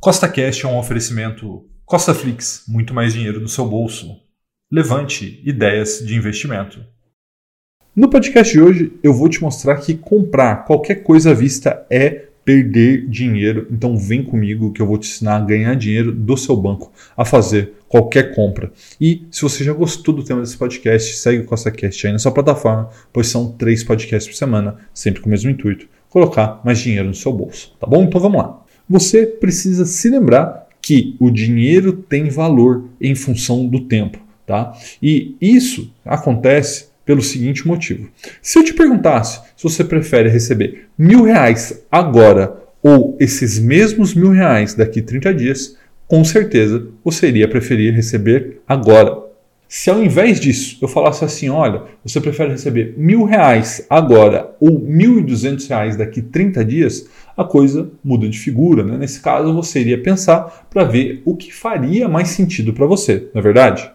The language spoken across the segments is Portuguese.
Costa Cash é um oferecimento Costa Flix, muito mais dinheiro no seu bolso. Levante ideias de investimento. No podcast de hoje, eu vou te mostrar que comprar qualquer coisa à vista é perder dinheiro. Então vem comigo que eu vou te ensinar a ganhar dinheiro do seu banco, a fazer qualquer compra. E se você já gostou do tema desse podcast, segue o CostaCast aí na sua plataforma, pois são três podcasts por semana, sempre com o mesmo intuito, colocar mais dinheiro no seu bolso. Tá bom? Então vamos lá você precisa se lembrar que o dinheiro tem valor em função do tempo, tá? E isso acontece pelo seguinte motivo: se eu te perguntasse se você prefere receber mil reais agora ou esses mesmos mil reais daqui 30 dias, com certeza você iria preferir receber agora. Se ao invés disso eu falasse assim, olha, você prefere receber mil reais agora ou mil e duzentos reais daqui 30 dias, a coisa muda de figura. Né? Nesse caso, você iria pensar para ver o que faria mais sentido para você, não é verdade?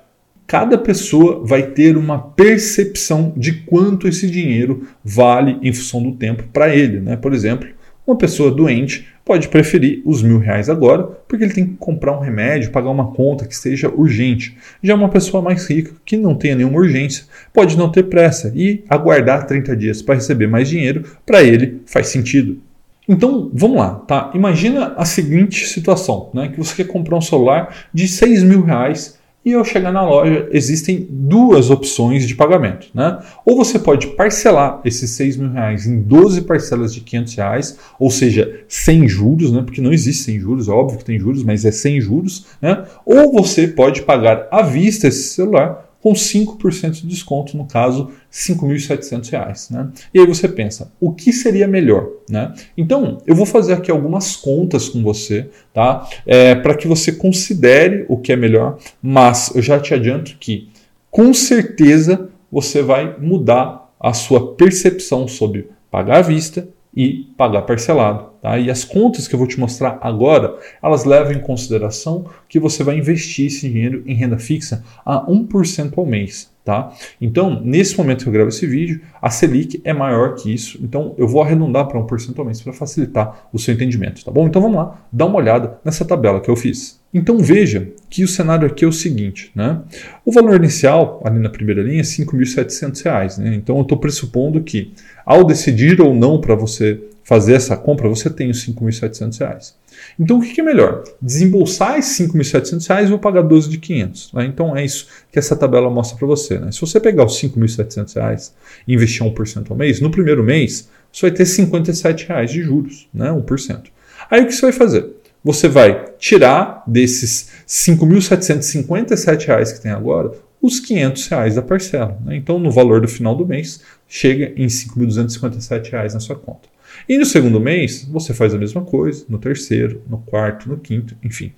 Cada pessoa vai ter uma percepção de quanto esse dinheiro vale em função do tempo para ele. Né? Por exemplo, uma pessoa doente pode preferir os mil reais agora, porque ele tem que comprar um remédio, pagar uma conta que seja urgente. Já uma pessoa mais rica, que não tenha nenhuma urgência, pode não ter pressa e aguardar 30 dias para receber mais dinheiro, para ele faz sentido. Então, vamos lá, tá? Imagina a seguinte situação, né? Que você quer comprar um celular de 6 mil reais e ao chegar na loja existem duas opções de pagamento. Né? Ou você pode parcelar esses 6 mil reais em 12 parcelas de 500 reais, ou seja, sem juros, né? porque não existe sem juros, é óbvio que tem juros, mas é sem juros. Né? Ou você pode pagar à vista esse celular com 5% de desconto, no caso, R$ 5.700. Né? E aí você pensa, o que seria melhor? Né? Então, eu vou fazer aqui algumas contas com você, tá? É, para que você considere o que é melhor, mas eu já te adianto que, com certeza, você vai mudar a sua percepção sobre pagar à vista e pagar parcelado. Tá? E as contas que eu vou te mostrar agora, elas levam em consideração que você vai investir esse dinheiro em renda fixa a 1% ao mês. Tá? Então, nesse momento que eu gravo esse vídeo, a Selic é maior que isso, então eu vou arredondar para 1% ao mês para facilitar o seu entendimento, tá bom? Então vamos lá, dá uma olhada nessa tabela que eu fiz. Então veja que o cenário aqui é o seguinte, né? O valor inicial, ali na primeira linha, é R$ 5.700, né? Então eu estou pressupondo que ao decidir ou não para você fazer essa compra, você tem os R$ 5.700. Então, o que é melhor? Desembolsar esses R$ 5.700 ou pagar 12 de 500? Né? Então, é isso que essa tabela mostra para você. Né? Se você pegar os R$ 5.700 e investir 1% ao mês, no primeiro mês, você vai ter 57 reais de juros, né? 1%. Aí, o que você vai fazer? Você vai tirar desses R$ 5.757 que tem agora os 500 reais da parcela. Né? Então, no valor do final do mês, chega em R$ 5.257 na sua conta. E no segundo mês, você faz a mesma coisa, no terceiro, no quarto, no quinto, enfim.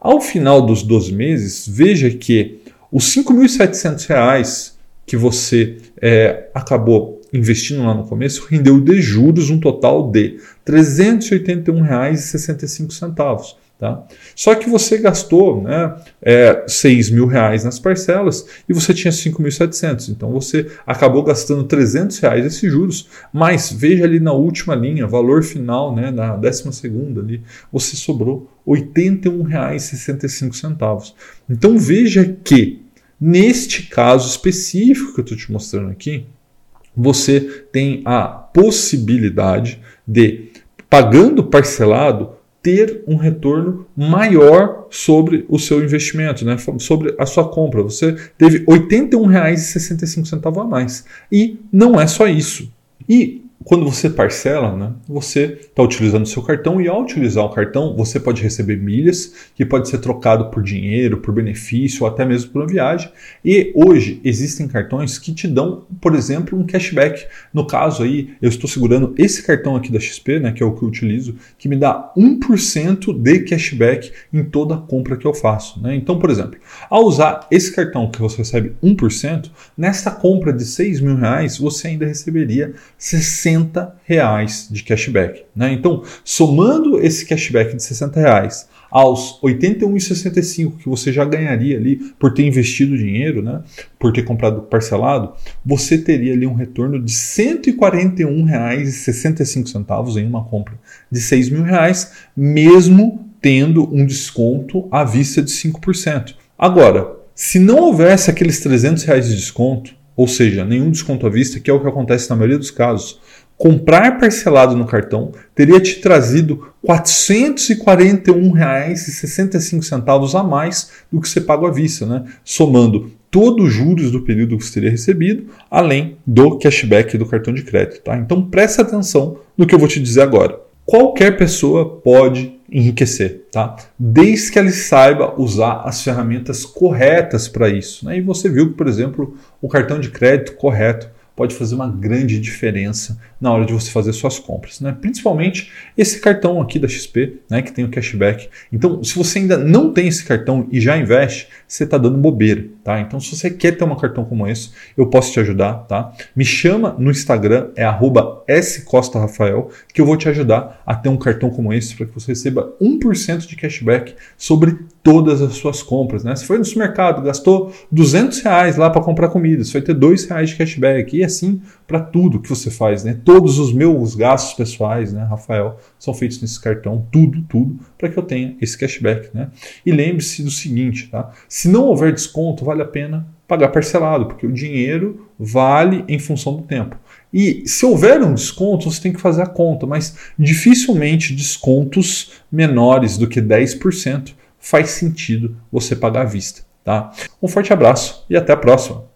Ao final dos 12 meses, veja que os R$ 5.700 que você é, acabou investindo lá no começo rendeu de juros um total de R$ 381,65. Tá? Só que você gastou né, é, 6 mil reais nas parcelas e você tinha 5.700. Então você acabou gastando 300 reais esses juros. Mas veja ali na última linha, valor final, né, na décima segunda ali, você sobrou R$ 81,65. Então veja que neste caso específico que eu estou te mostrando aqui, você tem a possibilidade de, pagando parcelado, ter um retorno maior sobre o seu investimento, né? sobre a sua compra. Você teve R$ 81,65 a mais. E não é só isso. E quando você parcela, né, você está utilizando o seu cartão e ao utilizar o cartão você pode receber milhas que pode ser trocado por dinheiro, por benefício ou até mesmo por uma viagem. E hoje existem cartões que te dão, por exemplo, um cashback. No caso aí, eu estou segurando esse cartão aqui da XP, né, que é o que eu utilizo, que me dá 1% de cashback em toda compra que eu faço. Né? Então, por exemplo, ao usar esse cartão que você recebe 1%, nesta compra de 6 mil reais você ainda receberia 60 60 reais de cashback. Né? Então, somando esse cashback de 60 reais aos 81,65 que você já ganharia ali por ter investido dinheiro, né? por ter comprado parcelado, você teria ali um retorno de R$ 141,65 em uma compra de 6 mil reais, mesmo tendo um desconto à vista de 5%. Agora, se não houvesse aqueles 300 reais de desconto, ou seja, nenhum desconto à vista, que é o que acontece na maioria dos casos, comprar parcelado no cartão teria te trazido R$ 441,65 a mais do que você paga à vista, né? somando todos os juros do período que você teria recebido, além do cashback do cartão de crédito. Tá? Então preste atenção no que eu vou te dizer agora. Qualquer pessoa pode enriquecer, tá? Desde que ele saiba usar as ferramentas corretas para isso. Né? E você viu que, por exemplo, o cartão de crédito correto pode fazer uma grande diferença na hora de você fazer suas compras, né? Principalmente esse cartão aqui da XP, né, que tem o cashback. Então, se você ainda não tem esse cartão e já investe, você está dando bobeira, tá? Então, se você quer ter um cartão como esse, eu posso te ajudar, tá? Me chama no Instagram, é @scostarafael, que eu vou te ajudar a ter um cartão como esse para que você receba 1% de cashback sobre todas as suas compras, né? Se foi no supermercado, gastou 200 reais lá para comprar comida, você vai ter 2 reais de cashback e assim para tudo que você faz, né? Todos os meus gastos pessoais, né, Rafael, são feitos nesse cartão, tudo, tudo, para que eu tenha esse cashback, né? E lembre-se do seguinte, tá? Se não houver desconto, vale a pena pagar parcelado, porque o dinheiro vale em função do tempo. E se houver um desconto, você tem que fazer a conta, mas dificilmente descontos menores do que 10% faz sentido você pagar à vista. Tá? Um forte abraço e até a próxima!